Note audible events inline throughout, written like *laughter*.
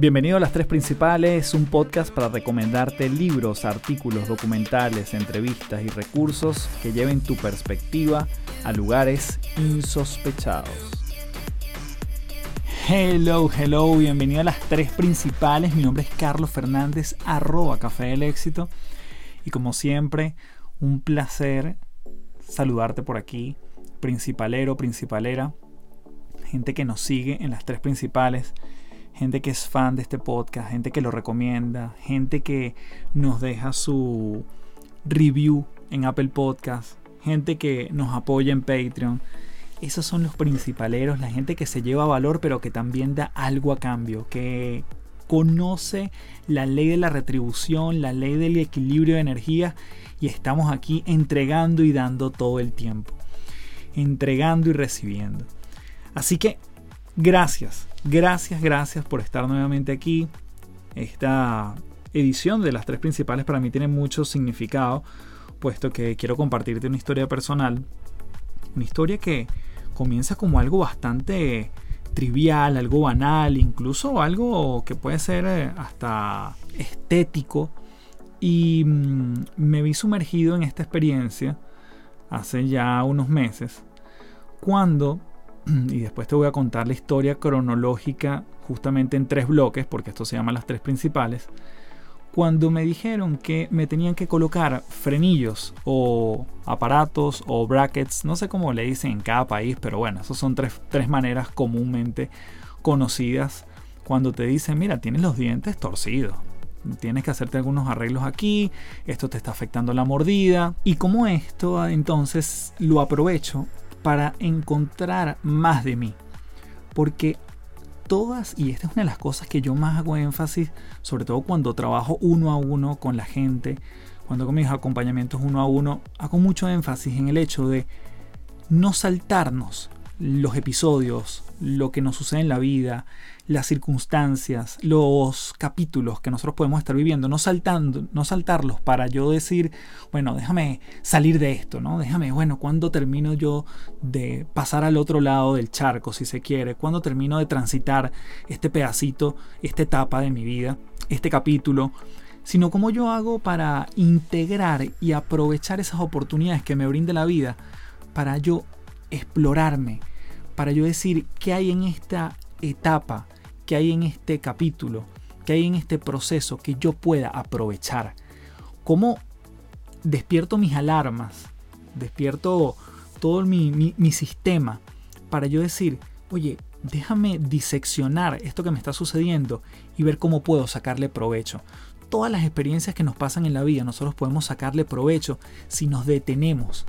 Bienvenido a Las Tres Principales, un podcast para recomendarte libros, artículos, documentales, entrevistas y recursos que lleven tu perspectiva a lugares insospechados. Hello, hello, bienvenido a Las Tres Principales. Mi nombre es Carlos Fernández, arroba Café del Éxito. Y como siempre, un placer saludarte por aquí, principalero, principalera, gente que nos sigue en las tres principales, gente que es fan de este podcast, gente que lo recomienda, gente que nos deja su review en Apple Podcast, gente que nos apoya en Patreon. Esos son los principaleros, la gente que se lleva valor pero que también da algo a cambio, que conoce la ley de la retribución, la ley del equilibrio de energía y estamos aquí entregando y dando todo el tiempo. Entregando y recibiendo. Así que gracias, gracias, gracias por estar nuevamente aquí. Esta edición de las tres principales para mí tiene mucho significado, puesto que quiero compartirte una historia personal. Una historia que comienza como algo bastante trivial, algo banal, incluso algo que puede ser eh, hasta estético. Y mm, me vi sumergido en esta experiencia hace ya unos meses, cuando, *clears throat* y después te voy a contar la historia cronológica justamente en tres bloques, porque esto se llama las tres principales, cuando me dijeron que me tenían que colocar frenillos o aparatos o brackets, no sé cómo le dicen en cada país, pero bueno, esas son tres, tres maneras comúnmente conocidas. Cuando te dicen, mira, tienes los dientes torcidos, tienes que hacerte algunos arreglos aquí, esto te está afectando la mordida, y como esto entonces lo aprovecho para encontrar más de mí, porque todas, y esta es una de las cosas que yo más hago énfasis, sobre todo cuando trabajo uno a uno con la gente, cuando hago mis acompañamientos uno a uno, hago mucho énfasis en el hecho de no saltarnos los episodios, lo que nos sucede en la vida, las circunstancias, los capítulos que nosotros podemos estar viviendo, no saltando, no saltarlos para yo decir, bueno, déjame salir de esto, ¿no? Déjame, bueno, ¿cuándo termino yo de pasar al otro lado del charco, si se quiere? ¿Cuándo termino de transitar este pedacito, esta etapa de mi vida, este capítulo? Sino cómo yo hago para integrar y aprovechar esas oportunidades que me brinda la vida para yo explorarme, para yo decir qué hay en esta etapa, qué hay en este capítulo, qué hay en este proceso que yo pueda aprovechar. Cómo despierto mis alarmas, despierto todo mi, sistema para yo decir, oye, déjame diseccionar esto que me está sucediendo y ver cómo puedo sacarle provecho. Todas las experiencias que nos pasan en la vida, nosotros podemos sacarle provecho si nos detenemos,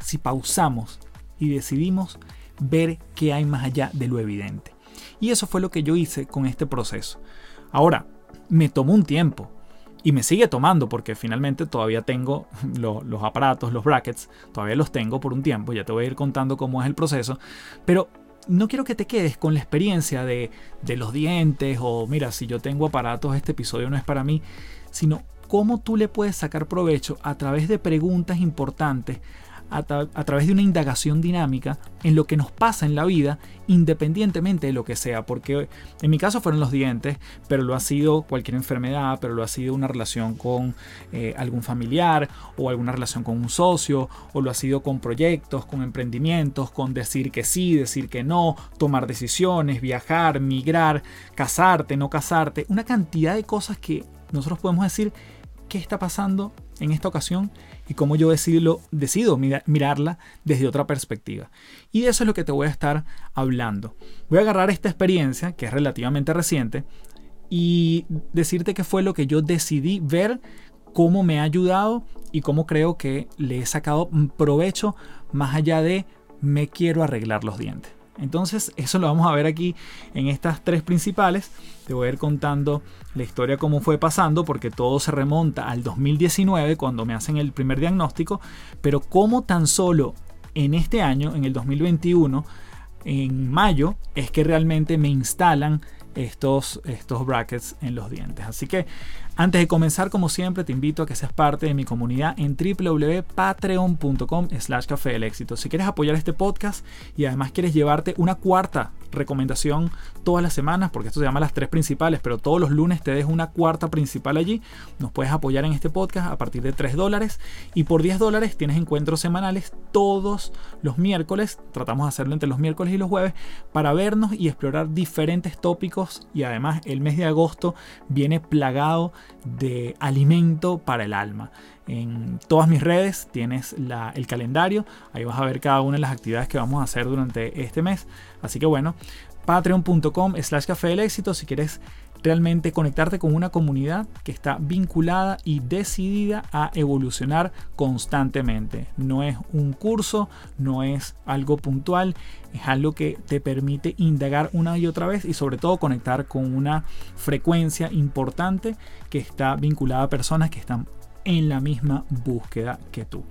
si pausamos y decidimos ver qué hay más allá de lo evidente. Y eso fue lo que yo hice con este proceso. Ahora, me tomó un tiempo y me sigue tomando porque finalmente todavía tengo *laughs* los aparatos, los brackets, todavía los tengo por un tiempo, ya te voy a ir contando cómo es el proceso, pero no quiero que te quedes con la experiencia de, de los dientes o mira, si yo tengo aparatos, este episodio no es para mí, sino cómo tú le puedes sacar provecho a través de preguntas importantes a, través de una indagación dinámica en lo que nos pasa en la vida, independientemente de lo que sea, porque en mi caso fueron los dientes, pero lo ha sido cualquier enfermedad, pero lo ha sido una relación con eh, algún familiar o alguna relación con un socio, o lo ha sido con proyectos, con emprendimientos, con decir que sí, decir que no, tomar decisiones, viajar, migrar, casarte, no casarte, una cantidad de cosas que nosotros podemos decir qué está pasando en esta ocasión y cómo yo decido, decido mirarla desde otra perspectiva. Y de eso es lo que te voy a estar hablando. Voy a agarrar esta experiencia, que es relativamente reciente, y decirte qué fue lo que yo decidí ver, cómo me ha ayudado y cómo creo que le he sacado provecho más allá de me quiero arreglar los dientes. Entonces, eso lo vamos a ver aquí en estas tres principales. Te voy a ir contando la historia cómo fue pasando, porque todo se remonta al 2019, cuando me hacen el primer diagnóstico, pero cómo tan solo en este año, en el 2021, en mayo, es que realmente me instalan estos, estos brackets en los dientes. Así que Antes de comenzar, como siempre, te invito a que seas parte de mi comunidad en www.patreon.com slash café del éxito. Si quieres apoyar este podcast y además quieres llevarte una cuarta recomendación todas las semanas, porque esto se llama las tres principales, pero todos los lunes te dejo una cuarta principal allí, nos puedes apoyar en este podcast a partir de 3 dólares. Y por 10 dólares tienes encuentros semanales todos los miércoles, tratamos de hacerlo entre los miércoles y los jueves, para vernos y explorar diferentes tópicos. Y además el mes de agosto viene plagado de alimento para el alma. En todas mis redes tienes el calendario, ahí vas a ver cada una de las actividades que vamos a hacer durante este mes. Así que bueno, patreon.com slash café del éxito si quieres realmente conectarte con una comunidad que está vinculada y decidida a evolucionar constantemente. No es un curso, no es algo puntual, es algo que te permite indagar una y otra vez y sobre todo conectar con una frecuencia importante que está vinculada a personas que están en la misma búsqueda que tú.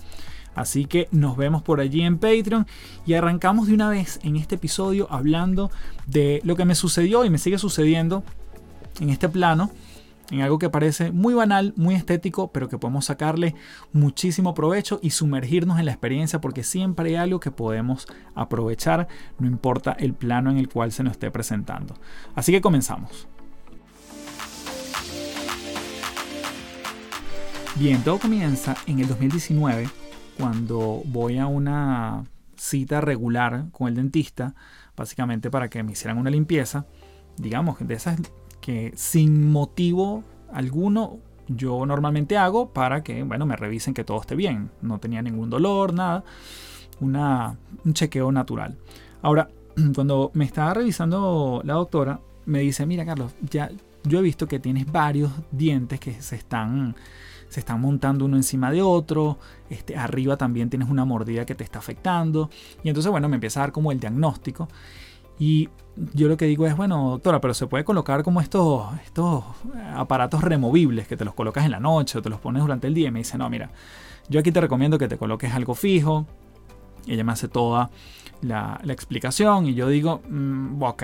Así que nos vemos por allí en Patreon y arrancamos de una vez en este episodio hablando de lo que me sucedió y me sigue sucediendo en este plano, en algo que parece muy banal, muy estético, pero que podemos sacarle muchísimo provecho y sumergirnos en la experiencia porque siempre hay algo que podemos aprovechar, no importa el plano en el cual se nos esté presentando. Así que comenzamos. Bien, todo comienza en el 2019 cuando voy a una cita regular con el dentista, básicamente para que me hicieran una limpieza, digamos, de esas que sin motivo alguno yo normalmente hago para que, bueno, me revisen que todo esté bien. No tenía ningún dolor, nada. Una, un chequeo natural. Ahora, *clears throat* cuando me estaba revisando la doctora, me dice, mira Carlos, ya yo he visto que tienes varios dientes que se están se están montando uno encima de otro, este, arriba también tienes una mordida que te está afectando. Y entonces, bueno, me empieza a dar como el diagnóstico. Y yo lo que digo es, bueno, doctora, pero se puede colocar como estos, estos aparatos removibles que te los colocas en la noche o te los pones durante el día. Y me dice, no, mira, yo aquí te recomiendo que te coloques algo fijo. Y ella me hace toda la, explicación y yo digo, mm, ok,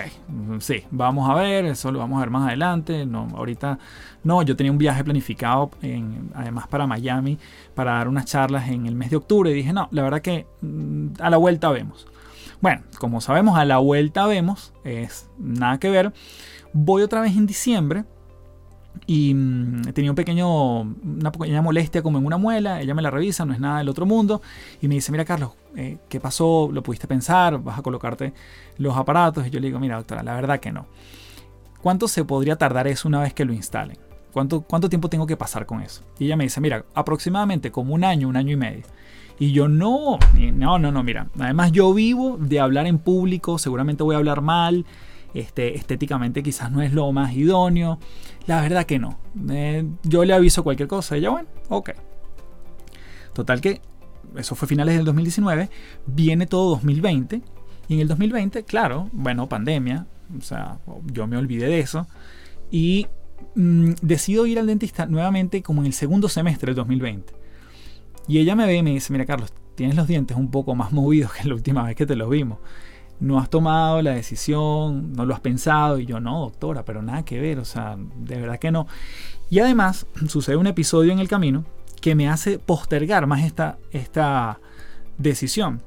sí, vamos a ver, eso lo vamos a ver más adelante. No, ahorita no, yo tenía un viaje planificado en, además para Miami para dar unas charlas en el mes de octubre y dije, no, la verdad que mm, a la vuelta vemos. Bueno, como sabemos, a la vuelta vemos, es nada que ver. Voy otra vez en diciembre y mm, tenía un pequeño, una pequeña molestia como en una muela, ella me la revisa, no es nada del otro mundo, y me dice, mira Carlos, eh, ¿qué pasó? ¿Lo pudiste pensar? ¿Vas a colocarte los aparatos? Y yo le digo, mira doctora, la verdad que no. ¿Cuánto se podría tardar eso una vez que lo instalen? ¿Cuánto, ¿Cuánto tiempo tengo que pasar con eso? Y ella me dice, mira, aproximadamente como un año, un año y medio. Y yo no, no, no, no, mira, además yo vivo de hablar en público, seguramente voy a hablar mal, este, estéticamente quizás no es lo más idóneo. La verdad que no. Eh, yo le aviso cualquier cosa. Ya bueno, ok. Total que eso fue finales del 2019. Viene todo 2020. Y en el 2020, claro, bueno, pandemia. O sea, yo me olvidé de eso. Y mm, decido ir al dentista nuevamente como en el segundo semestre del 2020. Y ella me ve y me dice, mira Carlos, tienes los dientes un poco más *laughs* movidos que la última vez que te los vimos no has tomado la decisión, no lo has pensado. Y yo, no, doctora, pero nada que ver, o sea, de verdad que no. Y además, *clears throat* sucede un episodio en el camino que me hace postergar más esta, esta decisión.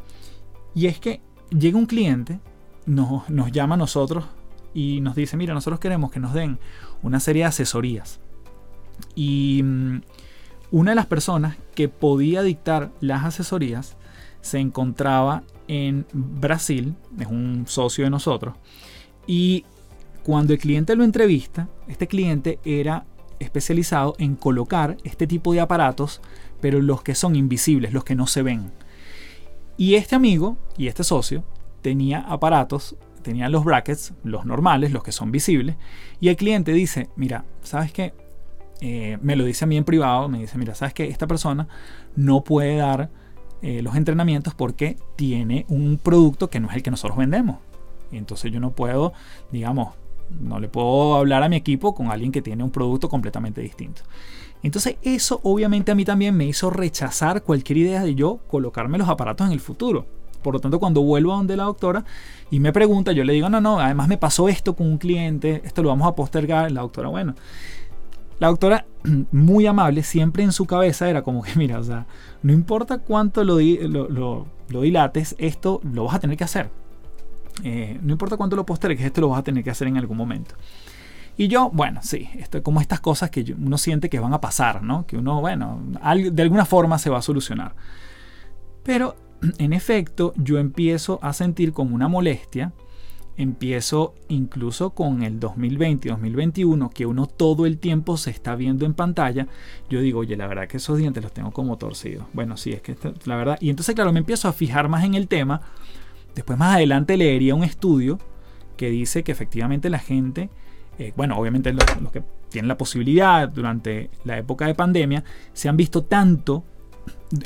Y es que llega un cliente, nos, nos llama a nosotros y nos dice, mira, nosotros queremos que nos den una serie de asesorías. Y mm, una de las personas que podía dictar las asesorías se encontraba en Brasil, es un socio de nosotros, y cuando el cliente lo entrevista, este cliente era especializado en colocar este tipo de aparatos, pero los que son invisibles, los que no se ven. Y este amigo y este socio tenía aparatos, tenía los brackets, los normales, los que son visibles, y el cliente dice, mira, ¿sabes qué? Eh, me lo dice a mí en privado, me dice, mira, ¿sabes qué? Esta persona no puede dar eh, los entrenamientos porque tiene un producto que no es el que nosotros vendemos. Entonces yo no puedo, digamos, no le puedo hablar a mi equipo con alguien que tiene un producto completamente distinto. Entonces eso obviamente a mí también me hizo rechazar cualquier idea de yo colocarme los aparatos en el futuro. Por lo tanto, cuando vuelvo a donde la doctora y me pregunta, yo le digo, no, no, además me pasó esto con un cliente, esto lo vamos a postergar. La doctora, bueno, La doctora, *clears throat* muy amable, siempre en su cabeza era como que, *laughs* mira, o sea, no importa cuánto lo, lo, dilates, esto lo vas a tener que hacer. Eh, no importa cuánto lo postergues, esto lo vas a tener que hacer en algún momento. Y yo, bueno, sí, esto, como estas cosas que uno siente que van a pasar, ¿no? Que uno, bueno, de alguna forma se va a solucionar. Pero, *clears throat* en efecto, yo empiezo a sentir como una molestia empiezo incluso con el 2020 2021, que uno todo el tiempo se está viendo en pantalla, yo digo, oye, la verdad que esos dientes los tengo como torcidos. Bueno, sí, es que la verdad. Y entonces, claro, me empiezo a fijar más en el tema. Después, más adelante, leería un estudio que dice que efectivamente la gente, eh, bueno, obviamente los, que tienen la posibilidad durante la época de pandemia, se han visto tanto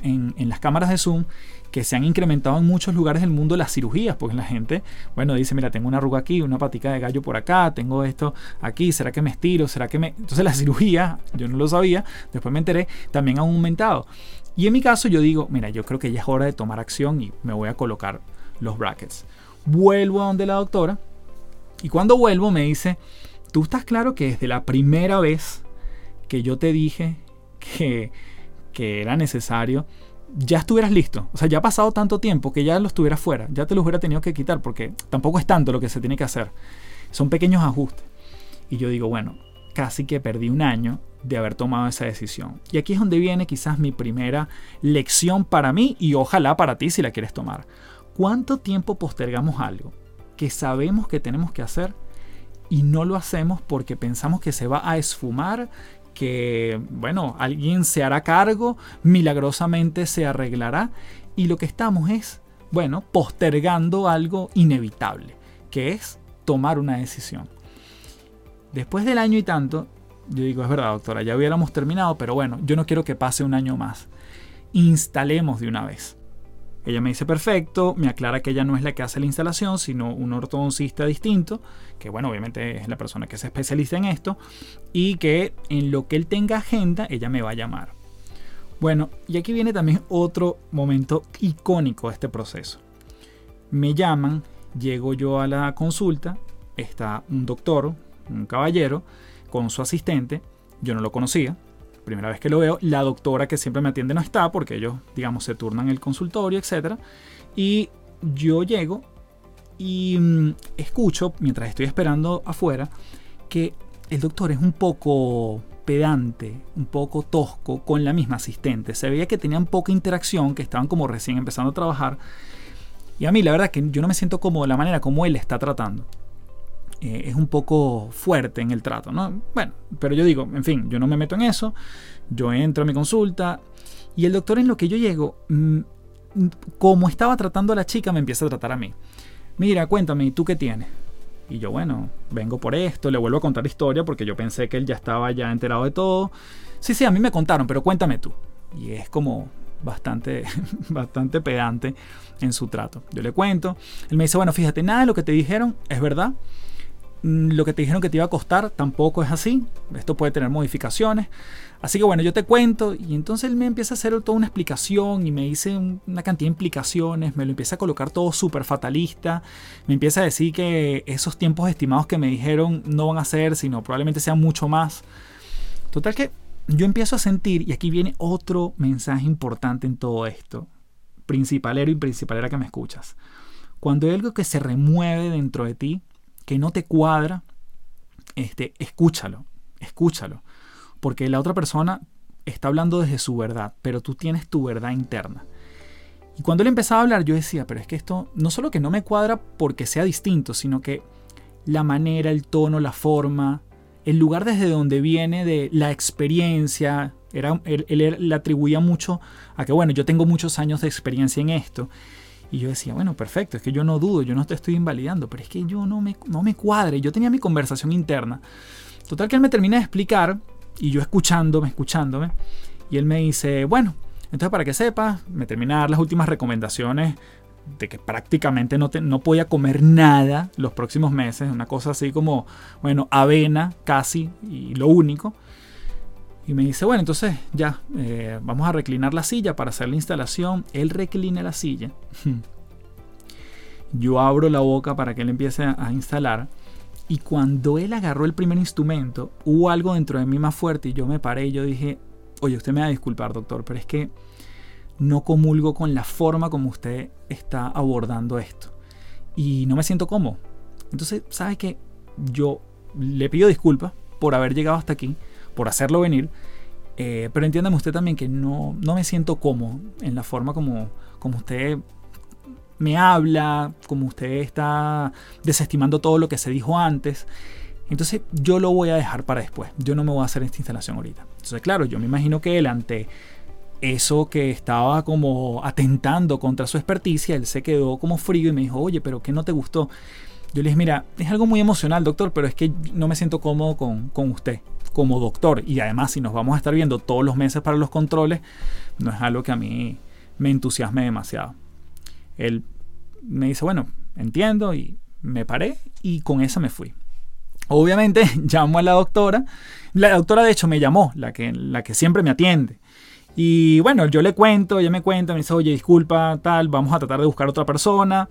en las cámaras de Zoom que se han incrementado en muchos lugares del mundo las cirugías, porque la gente, bueno, dice, mira, tengo una arruga aquí, una patica de gallo por acá, tengo esto aquí, ¿será que me estiro? ¿Será que me...? Entonces las *laughs* cirugías, yo no lo sabía, después me enteré, también han aumentado. Y en mi caso yo digo, mira, yo creo que ya es hora de tomar acción y me voy a colocar los brackets. Vuelvo a donde la doctora y cuando vuelvo me dice, tú estás claro que desde la primera vez que yo te dije que, que era necesario ya estuvieras listo. O sea, ya ha pasado tanto tiempo que ya lo estuvieras fuera. Ya te lo hubiera tenido que quitar porque tampoco es tanto lo que se tiene que hacer. Son pequeños ajustes. Y yo digo, bueno, casi que perdí un año de haber tomado esa decisión. Y aquí es donde viene quizás mi primera lección para mí y ojalá para ti si la quieres tomar. ¿Cuánto tiempo postergamos algo que sabemos que tenemos que hacer y no lo hacemos porque pensamos que se va a esfumar, que, bueno, alguien se hará cargo, milagrosamente se arreglará y lo que estamos es, bueno, postergando algo inevitable, que es tomar una decisión. Después del año y tanto, yo digo, es verdad, doctora, ya hubiéramos terminado, pero bueno, yo no quiero que pase un año más. Instalemos de una vez. Ella me dice perfecto, me aclara que ella no es la que hace la instalación, sino un ortodoncista distinto, que bueno, obviamente es la persona que se especializa en esto, y que en lo que él tenga agenda, ella me va a llamar. Bueno, y aquí viene también otro momento icónico de este proceso. Me llaman, llego yo a la consulta, está un doctor, un caballero, con su asistente, yo no lo conocía, primera vez que lo veo, la doctora que siempre me atiende no está porque ellos, digamos, se turnan el consultorio, etc. Y yo llego y mm, escucho, mientras estoy esperando afuera, que el doctor es un poco pedante, un poco tosco con la misma asistente. Se veía que tenían poca interacción, que estaban como recién empezando a trabajar. Y a mí la verdad que yo no me siento como de la manera como él está tratando. Eh, es un poco fuerte en el trato, ¿no? Bueno, pero yo digo, en fin, yo no me meto en eso, yo entro a mi consulta y el doctor en lo que yo llego, mm, como estaba tratando a la chica, me empieza a tratar a mí. Mira, cuéntame, ¿tú qué tienes? Y yo, bueno, vengo por esto, le vuelvo a contar la historia porque yo pensé que él ya estaba ya enterado de todo. Sí, sí, a mí me contaron, pero cuéntame tú. Y es como bastante, *laughs* bastante pedante en su trato. Yo le cuento, él me dice, bueno, fíjate, nada de lo que te dijeron es verdad. Mm, lo que te dijeron que te iba a costar tampoco es así. Esto puede tener modificaciones. Así que bueno, yo te cuento y entonces él me empieza a hacer toda una explicación y me dice una cantidad de implicaciones, me lo empieza a colocar todo súper fatalista, me empieza a decir que esos tiempos estimados que me dijeron no van a ser, sino probablemente sean mucho más. Total que yo empiezo a sentir, y aquí viene otro mensaje importante en todo esto, principalero y principalera que me escuchas. Cuando hay algo que se remueve dentro de ti, que no te cuadra, este, escúchalo, escúchalo. Porque la otra persona está hablando desde su verdad, pero tú tienes tu verdad interna. Y cuando él empezaba a hablar, yo decía, pero es que esto no solo que no me cuadra porque sea distinto, sino que la manera, el tono, la forma, el lugar desde donde viene, de la experiencia, era, él, él le atribuía mucho a que, bueno, yo tengo muchos años de experiencia en esto. Y yo decía, bueno, perfecto, es que yo no dudo, yo no te estoy invalidando, pero es que yo no me, no me cuadre. Yo tenía mi conversación interna. Total que él me termina de explicar y yo escuchándome, escuchándome. Y él me dice, bueno, entonces para que sepas, me termina de dar las últimas recomendaciones de que prácticamente no, te, no podía comer nada los próximos meses. Una cosa así como, bueno, avena casi y lo único. Y me dice, bueno, entonces ya, eh, vamos a reclinar la silla para hacer la instalación. Él reclina la silla. *laughs* Yo abro la boca para que él empiece a instalar. Y cuando él agarró el primer instrumento, hubo algo dentro de mí más fuerte y yo me paré y yo dije, oye, usted me va a disculpar, doctor, pero es que no comulgo con la forma como usted está abordando esto. Y no me siento cómodo. Entonces, ¿sabe qué? Yo le pido disculpas por haber llegado hasta aquí, por hacerlo venir, eh, pero entiéndame usted también que no, no me siento cómodo en la forma como, como usted me habla, como usted está desestimando todo lo que se dijo antes. Entonces yo lo voy a dejar para después. Yo no me voy a hacer esta instalación ahorita. Entonces claro, yo me imagino que él ante eso que estaba como atentando contra su experticia, él se quedó como frío y me dijo, oye, pero ¿qué no te gustó? Yo le dije, mira, es algo muy emocional, doctor, pero es que no me siento cómodo con, con usted como doctor. Y además, si nos vamos a estar viendo todos los meses para los controles, no es algo que a mí me entusiasme demasiado. Él me dice, bueno, entiendo y me paré y con esa me fui. Obviamente *laughs* llamo a la doctora. La doctora de hecho me llamó, la que, la que siempre me atiende. Y bueno, yo le cuento, ella me cuenta, me dice, oye, disculpa, tal, vamos a tratar de buscar otra persona.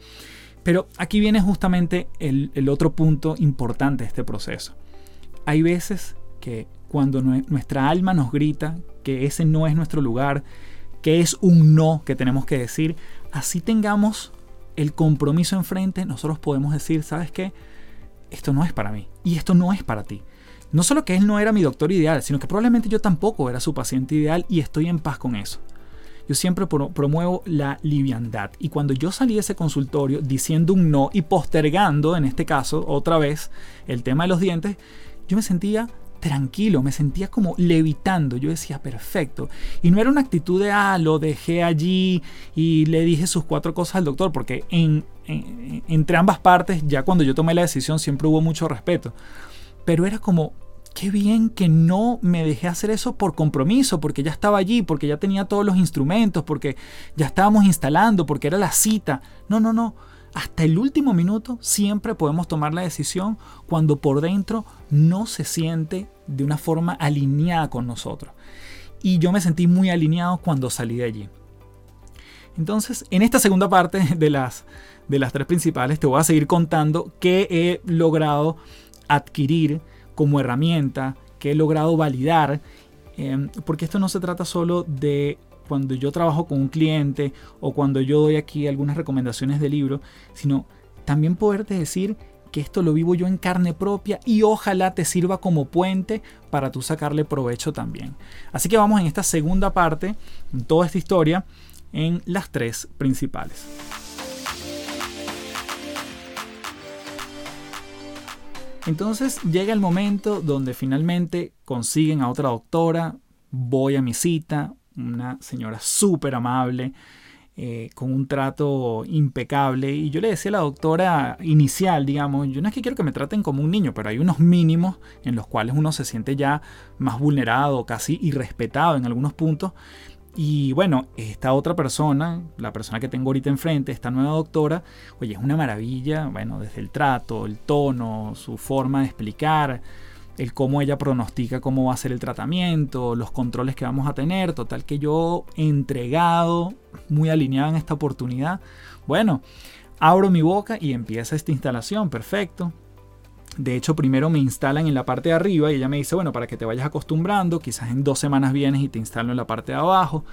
Pero aquí viene justamente el, el otro punto importante de este proceso. Hay veces que cuando nuestra alma nos grita que ese no es nuestro lugar, que es un no que tenemos que decir, así tengamos el compromiso enfrente, nosotros podemos decir, ¿sabes qué? Esto no es para mí y esto no es para ti. No solo que él no era mi doctor ideal, sino que probablemente yo tampoco era su paciente ideal y estoy en paz con eso. Yo siempre promuevo la liviandad y cuando yo salí de ese consultorio diciendo un no y postergando, en este caso, otra vez, el tema de los dientes, yo me sentía tranquilo, me sentía como levitando. Yo decía, perfecto. Y no era una actitud de, ah, lo dejé allí y le dije sus cuatro cosas al doctor, porque en, entre ambas partes, ya cuando yo tomé la decisión, siempre hubo mucho respeto pero era como, qué bien que no me dejé hacer eso por compromiso, porque ya estaba allí, porque ya tenía todos los instrumentos, porque ya estábamos instalando, porque era la cita. No, no, no. Hasta el último minuto siempre podemos tomar la decisión cuando por dentro no se siente de una forma alineada con nosotros. Y yo me sentí muy alineado cuando salí de allí. Entonces, en esta segunda parte de las, de las tres principales, te voy a seguir contando qué he logrado adquirir como herramienta, que he logrado validar, em, porque esto no se trata solo de cuando yo trabajo con un cliente o cuando yo doy aquí algunas recomendaciones de libro, sino también poderte decir que esto lo vivo yo en carne propia y ojalá te sirva como puente para tú sacarle provecho también. Así que vamos en esta segunda parte, en toda esta historia, en las tres principales. Entonces llega el momento donde finalmente consiguen a otra doctora, voy a mi cita, una señora súper amable, eh, con un trato impecable. Y yo le decía a la doctora inicial, digamos, yo no es que quiero que me traten como un niño, pero hay unos mínimos en los cuales uno se siente ya más vulnerado, casi irrespetado en algunos puntos. Y bueno, esta otra persona, la persona que tengo ahorita enfrente, esta nueva doctora, oye, es una maravilla, bueno, desde el trato, el tono, su forma de explicar, el cómo ella pronostica cómo va a ser el tratamiento, los controles que vamos a tener, total que yo entregado, muy alineado en esta oportunidad, bueno, abro mi boca y empieza esta instalación, perfecto, de hecho, primero me instalan en la parte de arriba y ella me dice, bueno, para que te vayas acostumbrando, quizás en dos semanas vienes y te instalo en la parte de abajo.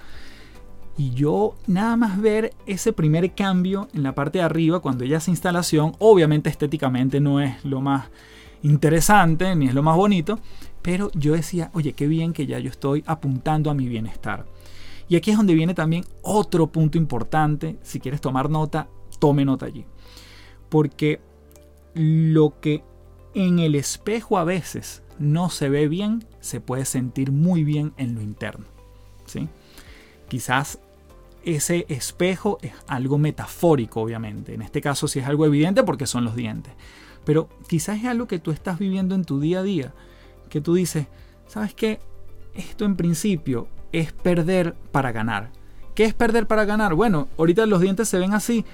Y yo nada más ver ese primer cambio en la parte de arriba cuando ella hace instalación, obviamente estéticamente no es lo más interesante ni es lo más bonito, pero yo decía, oye, qué bien que ya yo estoy apuntando a mi bienestar. Y aquí es donde viene también otro punto importante, si quieres tomar nota, tome nota allí. Porque lo que en el espejo a veces no se ve bien, se puede sentir muy bien en lo interno. ¿sí? Quizás ese espejo es algo metafórico, obviamente. En este caso sí es algo evidente porque son los dientes. Pero quizás es algo que tú estás viviendo en tu día a día, que tú dices, ¿sabes qué? Esto en principio es perder para ganar. ¿Qué es perder para ganar? Bueno, ahorita los dientes se ven así,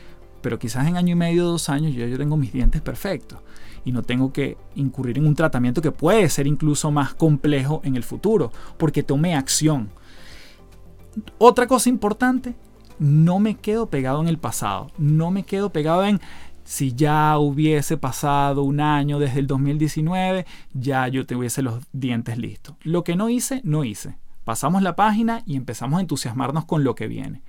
pero quizás en año y medio, dos años, yo, yo tengo mis dientes perfectos y no tengo que incurrir en un tratamiento que puede ser incluso más complejo en el futuro, porque tomé acción. Otra cosa importante, no me quedo pegado en el pasado, no me quedo pegado en si ya hubiese pasado un año desde el 2019, ya yo tuviese los dientes listos. Lo que no hice, no hice. Pasamos la página y empezamos a entusiasmarnos con lo que viene.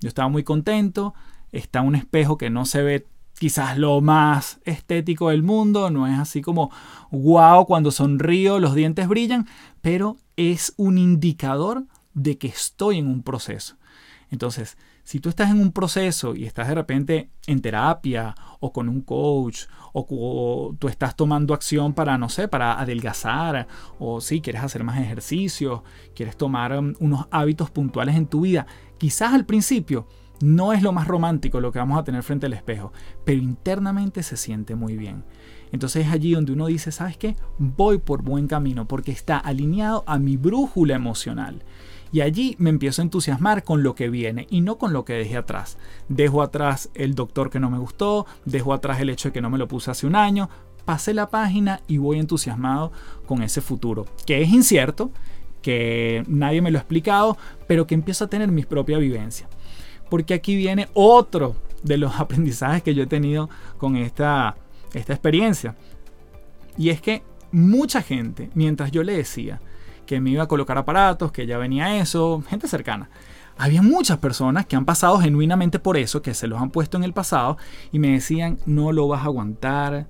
Yo estaba muy contento, está un espejo que no se ve quizás lo más estético del mundo, no es así como wow, cuando sonrío los dientes brillan, pero es un indicador de que estoy en un proceso. Entonces, si tú estás en un proceso y estás de repente en terapia o con un coach o, tú estás tomando acción para, no sé, para adelgazar o si quieres hacer más ejercicio, quieres tomar um, unos hábitos puntuales en tu vida, quizás al principio no es lo más romántico lo que vamos a tener frente al espejo, pero internamente se siente muy bien. Entonces es allí donde uno dice, ¿sabes qué? Voy por buen camino porque está alineado a mi brújula emocional. Y allí me empiezo a entusiasmar con lo que viene y no con lo que dejé atrás. Dejo atrás el doctor que no me gustó, dejo atrás el hecho de que no me lo puse hace un año, pasé la página y voy entusiasmado con ese futuro, que es incierto, que nadie me lo ha explicado, pero que empiezo a tener mi propia vivencia. Porque aquí viene otro de los *laughs* aprendizajes que yo he tenido con esta, esta experiencia. Y es que mucha gente, mientras yo le decía, que me iba a colocar aparatos, que ya venía eso, gente cercana. Había muchas personas que han pasado genuinamente por eso, que se los han puesto en el pasado y me decían, no lo vas a aguantar,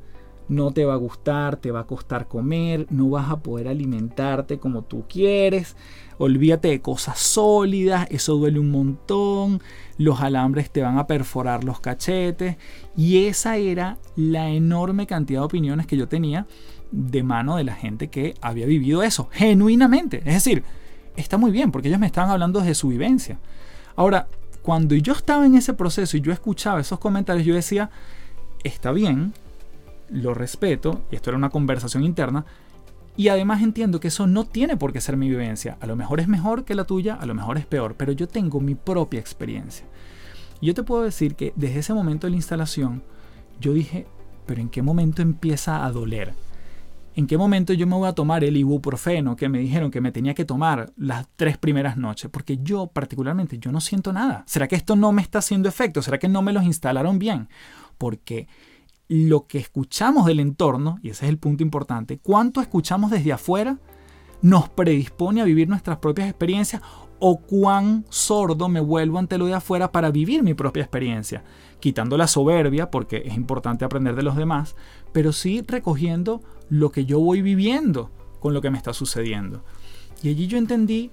no te va a gustar, te va a costar comer, no vas a poder alimentarte como tú quieres, olvídate de cosas sólidas, eso duele un montón, los alambres te van a perforar los cachetes y esa era la enorme cantidad de opiniones que yo tenía de mano de la gente que había vivido eso, genuinamente. Es decir, está muy bien, porque ellos me estaban hablando de su vivencia. Ahora, cuando yo estaba en ese proceso y yo escuchaba esos comentarios, yo decía, está bien, lo respeto, y esto era una conversación interna, y además entiendo que eso no tiene por qué ser mi vivencia. A lo mejor es mejor que la tuya, a lo mejor es peor, pero yo tengo mi propia experiencia. Yo te puedo decir que desde ese momento de la instalación, yo dije, pero ¿en qué momento empieza a doler? En qué momento yo me voy a tomar el ibuprofeno que me dijeron que me tenía que tomar las tres primeras noches, porque yo particularmente yo no siento nada. ¿Será que esto no me está haciendo efecto? ¿Será que no me los instalaron bien? Porque lo que escuchamos del entorno, y ese es el punto importante, cuánto escuchamos desde afuera nos predispone a vivir nuestras propias experiencias o cuán sordo me vuelvo ante lo de afuera para vivir mi propia experiencia, quitando la soberbia, porque es importante aprender de los demás, pero sí recogiendo lo que yo voy viviendo con lo que me está sucediendo. Y allí yo entendí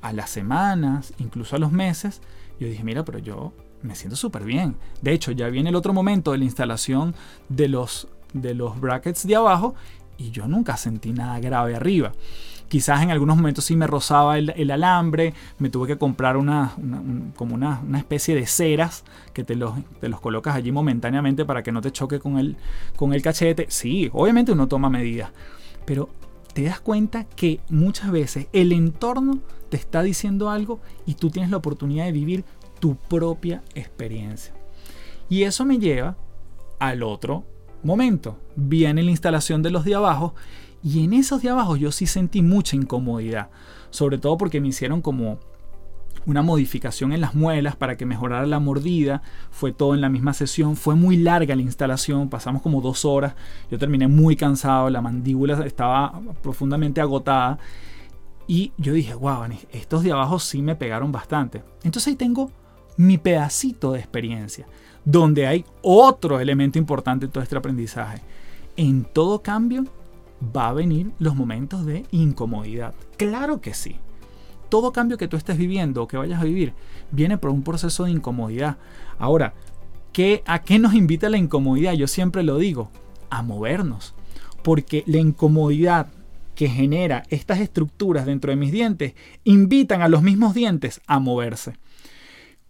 a las semanas, incluso a los meses, yo dije, mira, pero yo me siento súper bien. De hecho, ya viene el otro momento de la instalación de los, de los brackets de abajo y yo nunca sentí nada grave arriba. Quizás en algunos momentos sí me rozaba el, alambre, me tuve que comprar una, como una, especie de ceras que te los, colocas allí momentáneamente para que no te choque con el, con el cachete. Sí, obviamente uno toma medidas, pero te das cuenta que muchas veces el entorno te está diciendo algo y tú tienes la oportunidad de vivir tu propia experiencia. Y eso me lleva al otro momento. Viene la instalación de los de abajo y en esos de abajo yo sí sentí mucha incomodidad, sobre todo porque me hicieron como una modificación en las muelas para que mejorara la mordida. Fue todo en la misma sesión. Fue muy larga la instalación. Pasamos como dos horas. Yo terminé muy cansado. La mandíbula estaba profundamente agotada. Y yo dije, wow, estos de abajo sí me pegaron bastante. Entonces ahí tengo mi pedacito de experiencia. Donde hay otro elemento importante en todo este aprendizaje. En todo cambio va a venir los momentos de incomodidad. Claro que sí. Todo cambio que tú estés viviendo o que vayas a vivir viene por un proceso de incomodidad. Ahora, ¿qué, ¿a qué nos invita la incomodidad? Yo siempre lo digo, a movernos. Porque la incomodidad que genera estas estructuras dentro de mis dientes invitan a los mismos dientes a moverse.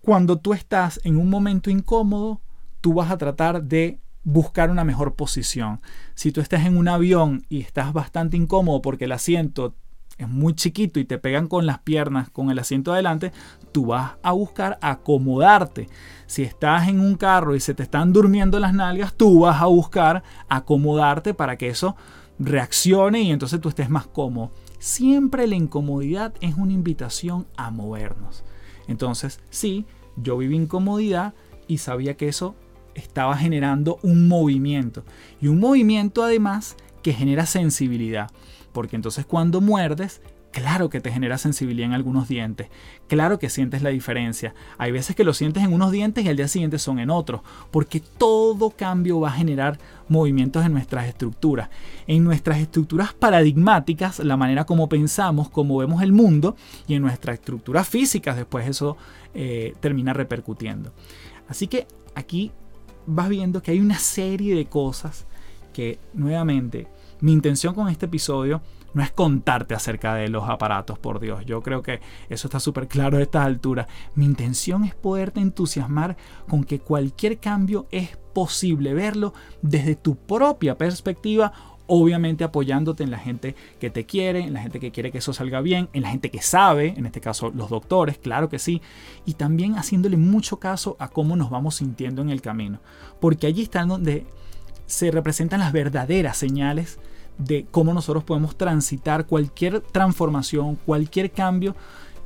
Cuando tú estás en un momento incómodo, tú vas a tratar de buscar una mejor posición. Si tú estás en un avión y estás bastante incómodo porque el asiento es muy chiquito y te pegan con las piernas con el asiento adelante, tú vas a buscar acomodarte. Si estás en un carro y se te están durmiendo las nalgas, tú vas a buscar acomodarte para que eso reaccione y entonces tú estés más cómodo. Siempre la incomodidad es una invitación a movernos. Entonces, sí, yo viví incomodidad y sabía que eso estaba generando un movimiento. Y un movimiento además que genera sensibilidad. Porque entonces cuando muerdes, Claro que te genera sensibilidad en algunos dientes, claro que sientes la diferencia. Hay veces que lo sientes en unos dientes y al día siguiente son en otros, porque todo cambio va a generar movimientos en nuestras estructuras. En nuestras estructuras paradigmáticas, la manera como pensamos, como vemos el mundo, y en nuestras estructuras físicas, después eso eh, termina repercutiendo. Así que aquí vas viendo que hay una serie de cosas que nuevamente mi intención con este episodio no es contarte acerca de los aparatos, por Dios. Yo creo que eso está súper claro a estas alturas. Mi intención es poderte entusiasmar con que cualquier cambio es posible verlo desde tu propia perspectiva obviamente apoyándote en la gente que te quiere, en la gente que quiere que eso salga bien, en la gente que sabe, en este caso los doctores, claro que sí, y también haciéndole mucho caso a cómo nos vamos sintiendo en el camino, porque allí está donde se representan las verdaderas señales de cómo nosotros podemos transitar cualquier transformación, cualquier cambio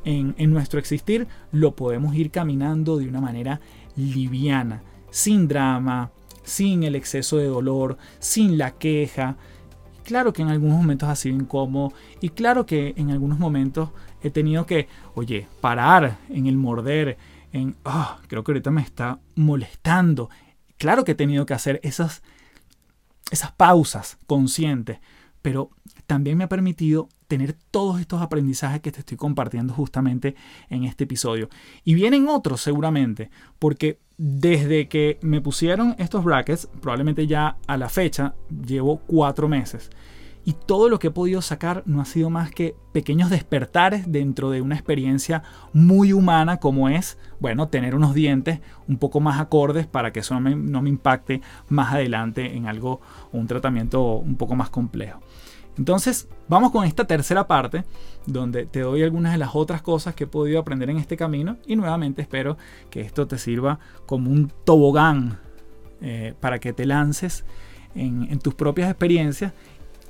en, nuestro existir, lo podemos ir caminando de una manera liviana, sin drama, sin el exceso de dolor, sin la queja. Claro que en algunos momentos ha sido incómodo y claro que en algunos momentos he tenido que, oye, parar en el morder, en, oh, creo que ahorita me está molestando. Claro que he tenido que hacer esas esas pausas conscientes, pero también me ha permitido tener todos estos aprendizajes que te estoy compartiendo justamente en este episodio. Y vienen otros seguramente, porque desde que me pusieron estos brackets, probablemente ya a la fecha, llevo cuatro meses y todo lo que he podido sacar no ha sido más que pequeños despertares dentro de una experiencia muy humana como es, bueno, tener unos dientes un poco más acordes para que eso no me, impacte más adelante en algo, un tratamiento un poco más complejo. Entonces, vamos con esta tercera parte, donde te doy algunas de las otras cosas que he podido aprender en este camino y nuevamente espero que esto te sirva como un tobogán eh, para que te lances en tus propias experiencias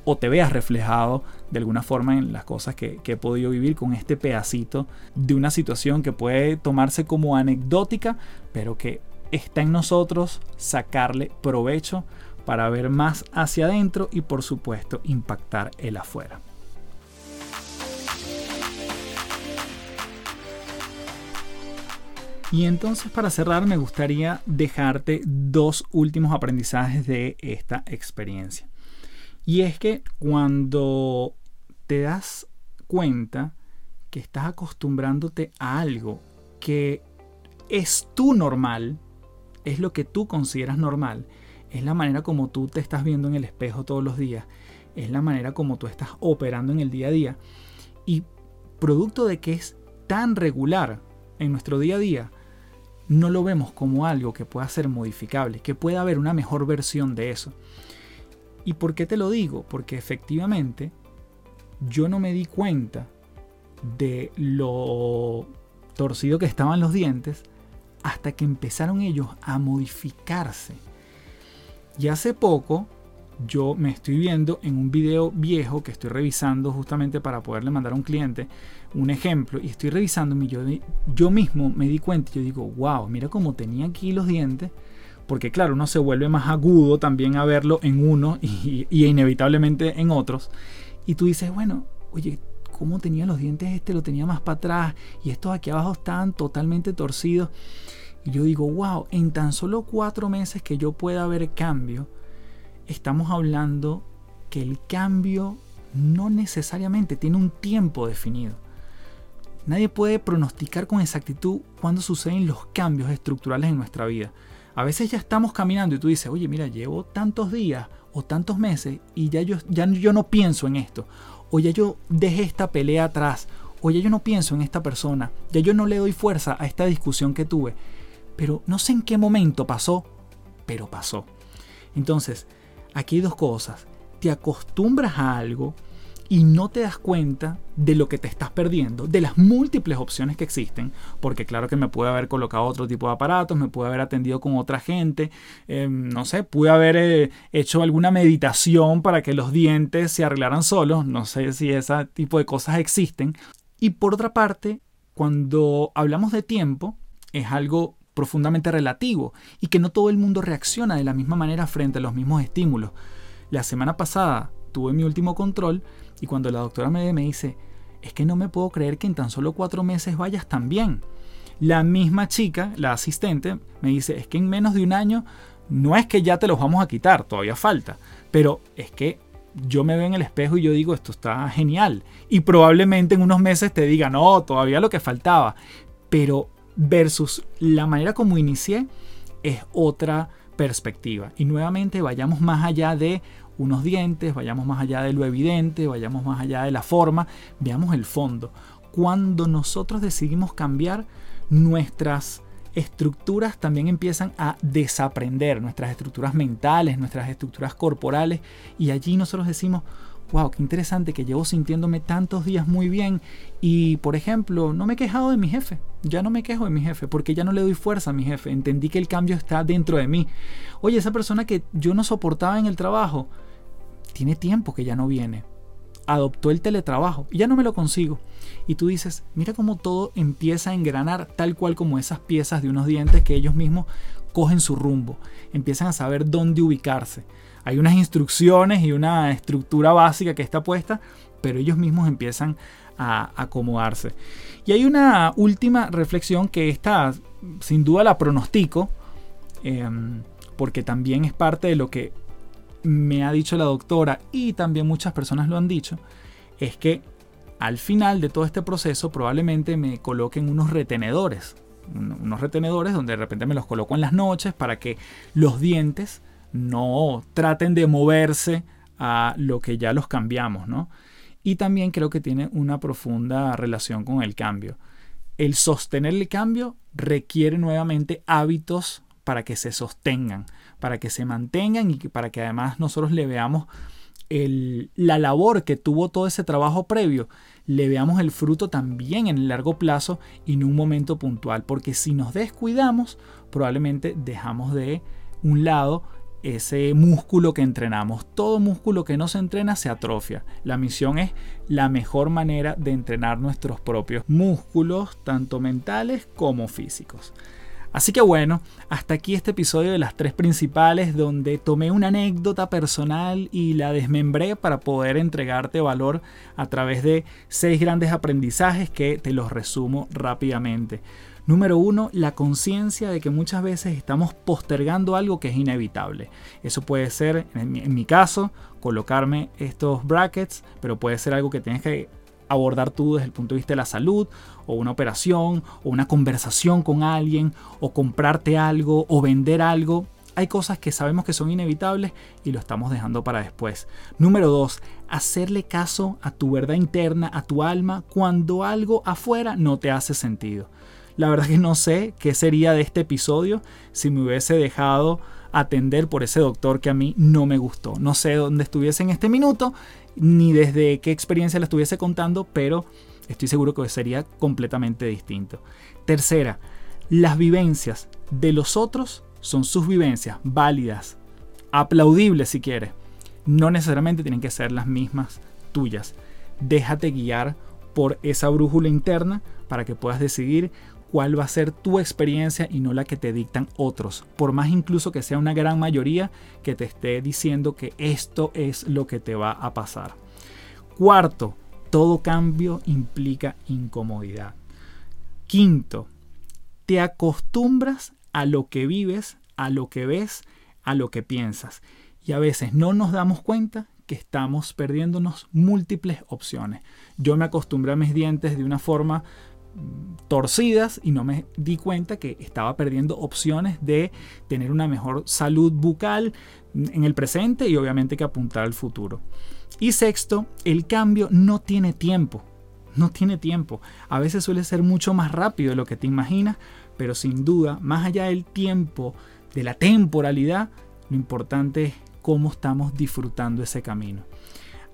o te veas reflejado de alguna forma en las cosas que, he podido vivir con este pedacito de una situación que puede tomarse como anecdótica, pero que está en nosotros sacarle provecho para ver más hacia adentro y por supuesto impactar el afuera. Y entonces para cerrar me gustaría dejarte dos últimos aprendizajes de esta experiencia. Y es que cuando te das cuenta que estás acostumbrándote a algo que es tu normal, es lo que tú consideras normal, es la manera como tú te estás viendo en el espejo todos los días, es la manera como tú estás operando en el día a día. Y producto de que es tan regular en nuestro día a día, no lo vemos como algo que pueda ser modificable, que pueda haber una mejor versión de eso. ¿Y por qué te lo digo? Porque efectivamente yo no me di cuenta de lo torcido que estaban los dientes hasta que empezaron ellos a modificarse. Y hace poco yo me estoy viendo en un video viejo que estoy revisando justamente para poderle mandar a un cliente un ejemplo y estoy revisando y yo, yo mismo me di cuenta y yo digo, wow, mira cómo tenía aquí los dientes porque claro, uno se vuelve más agudo también a verlo en uno y, inevitablemente en otros. Y tú dices, bueno, oye, ¿cómo tenía los dientes este? Lo tenía más para atrás y estos aquí abajo están totalmente torcidos. Y yo digo, wow, en tan solo cuatro meses que yo pueda ver cambio, estamos hablando que el cambio no necesariamente tiene un tiempo definido. Nadie puede pronosticar con exactitud cuándo suceden los cambios estructurales en nuestra vida. A veces ya estamos caminando y tú dices, oye, mira, llevo tantos días o tantos meses y ya yo, ya yo no pienso en esto. O ya yo dejé esta pelea atrás. O ya yo no pienso en esta persona. Ya yo no le doy fuerza a esta discusión que tuve. Pero no sé en qué momento pasó, pero pasó. Entonces, aquí hay dos cosas. Te acostumbras a algo y no te das cuenta de lo que te estás perdiendo, de las múltiples opciones que existen, porque claro que me pude haber colocado otro tipo de aparatos, me pude haber atendido con otra gente, em, no sé, pude haber eh, hecho alguna meditación para que los dientes se arreglaran solos, no sé si ese tipo de cosas existen. Y por otra parte, cuando hablamos de tiempo, es algo profundamente relativo y que no todo el mundo reacciona de la misma manera frente a los mismos estímulos. La semana pasada tuve mi último control y cuando la doctora me, me dice, es que no me puedo creer que en tan solo cuatro meses vayas tan bien. La misma chica, la asistente, me dice, es que en menos de un año no es que ya te los vamos a quitar, todavía falta, pero es que yo me veo en el espejo y yo digo, esto está genial. Y probablemente en unos meses te diga, no, todavía lo que faltaba. Pero versus la manera como inicié es otra perspectiva. Y nuevamente vayamos más allá de unos dientes, vayamos más allá de lo evidente, vayamos más allá de la forma, veamos el fondo. Cuando nosotros decidimos cambiar nuestras estructuras también empiezan a desaprender, nuestras estructuras mentales, nuestras estructuras corporales, y allí nosotros decimos, wow, qué interesante que llevo sintiéndome tantos días muy bien y, por ejemplo, no me he quejado de mi jefe, ya no me quejo de mi jefe porque ya no le doy fuerza a mi jefe, entendí que el cambio está dentro de mí. Oye, esa persona que yo no soportaba en el trabajo, tiene tiempo que ya no viene, adoptó el teletrabajo y ya no me lo consigo. Y tú dices, mira cómo todo empieza a engranar tal cual como esas piezas de unos dientes que ellos mismos cogen su rumbo, empiezan a saber dónde ubicarse. Hay unas instrucciones y una estructura básica que está puesta, pero ellos mismos empiezan a acomodarse. Y hay una última reflexión que está, sin duda la pronostico, em, porque también es parte de lo que me ha dicho la doctora y también muchas personas lo han dicho, es que al final de todo este proceso probablemente me coloquen unos retenedores, unos retenedores donde de repente me los coloco en las noches para que los dientes no traten de moverse a lo que ya los cambiamos, ¿no? Y también creo que tiene una profunda relación con el cambio. El sostener el cambio requiere nuevamente hábitos para que se sostengan, para que se mantengan y para que además nosotros le veamos la labor que tuvo todo ese trabajo previo, le veamos el fruto también en el largo plazo y en un momento puntual, porque si nos descuidamos, probablemente dejamos de un lado ese músculo que entrenamos. Todo músculo que no se entrena se atrofia. La misión es la mejor manera de entrenar nuestros propios músculos, tanto mentales como físicos. Así que bueno, hasta aquí este episodio de las tres principales donde tomé una anécdota personal y la desmembré para poder entregarte valor a través de seis grandes aprendizajes que te los resumo rápidamente. Número uno, la conciencia de que muchas veces estamos postergando algo que es inevitable. Eso puede ser, en mi, en mi caso, colocarme estos brackets, pero puede ser algo que tienes que abordar tú desde el punto de vista de la salud, o una operación, o una conversación con alguien, o comprarte algo, o vender algo. Hay cosas que sabemos que son inevitables y lo estamos dejando para después. Número dos, hacerle caso a tu verdad interna, a tu alma, cuando algo afuera no te hace sentido. La verdad que no sé qué sería de este episodio si me hubiese dejado atender por ese doctor que a mí no me gustó. No sé dónde estuviese en este minuto, ni desde qué experiencia le estuviese contando, pero estoy seguro que sería completamente distinto. Tercera, las vivencias de los otros son sus vivencias válidas, aplaudibles si quieres. No necesariamente tienen que ser las mismas tuyas. Déjate guiar por esa brújula interna para que puedas decidir cuál va a ser tu experiencia y no la que te dictan otros, por más incluso que sea una gran mayoría que te esté diciendo que esto es lo que te va a pasar. Cuarto, todo cambio implica incomodidad. Quinto, te acostumbras a lo que vives, a lo que ves, a lo que piensas. Y a veces no nos damos cuenta que estamos perdiéndonos múltiples opciones. Yo me acostumbré a mis dientes de una forma torcidas y no me di cuenta que estaba perdiendo opciones de tener una mejor salud bucal en el presente y obviamente que apuntar al futuro. Y sexto, el cambio no tiene tiempo. No tiene tiempo. A veces suele ser mucho más rápido de lo que te imaginas, pero sin duda, más allá del tiempo, de la temporalidad, lo importante es cómo estamos disfrutando ese camino.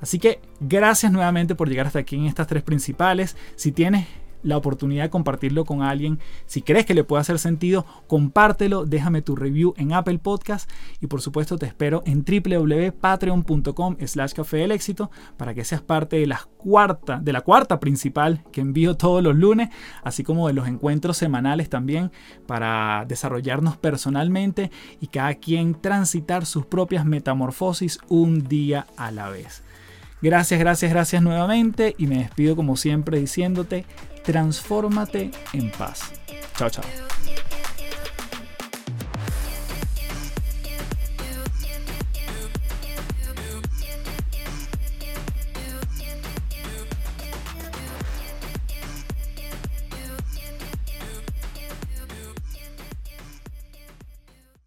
Así que gracias nuevamente por llegar hasta aquí en estas tres principales. Si tienes la oportunidad de compartirlo con alguien. Si crees que le puede hacer sentido, compártelo, déjame tu review en Apple Podcast y por supuesto te espero en www.patreon.com slash café del éxito para que seas parte de la cuarta, de la cuarta principal que envío todos los lunes, así como de los encuentros semanales también para desarrollarnos personalmente y cada quien transitar sus propias metamorfosis un día a la vez. Gracias, gracias, gracias nuevamente y me despido como siempre diciéndote, transfórmate en paz. Chao, chao.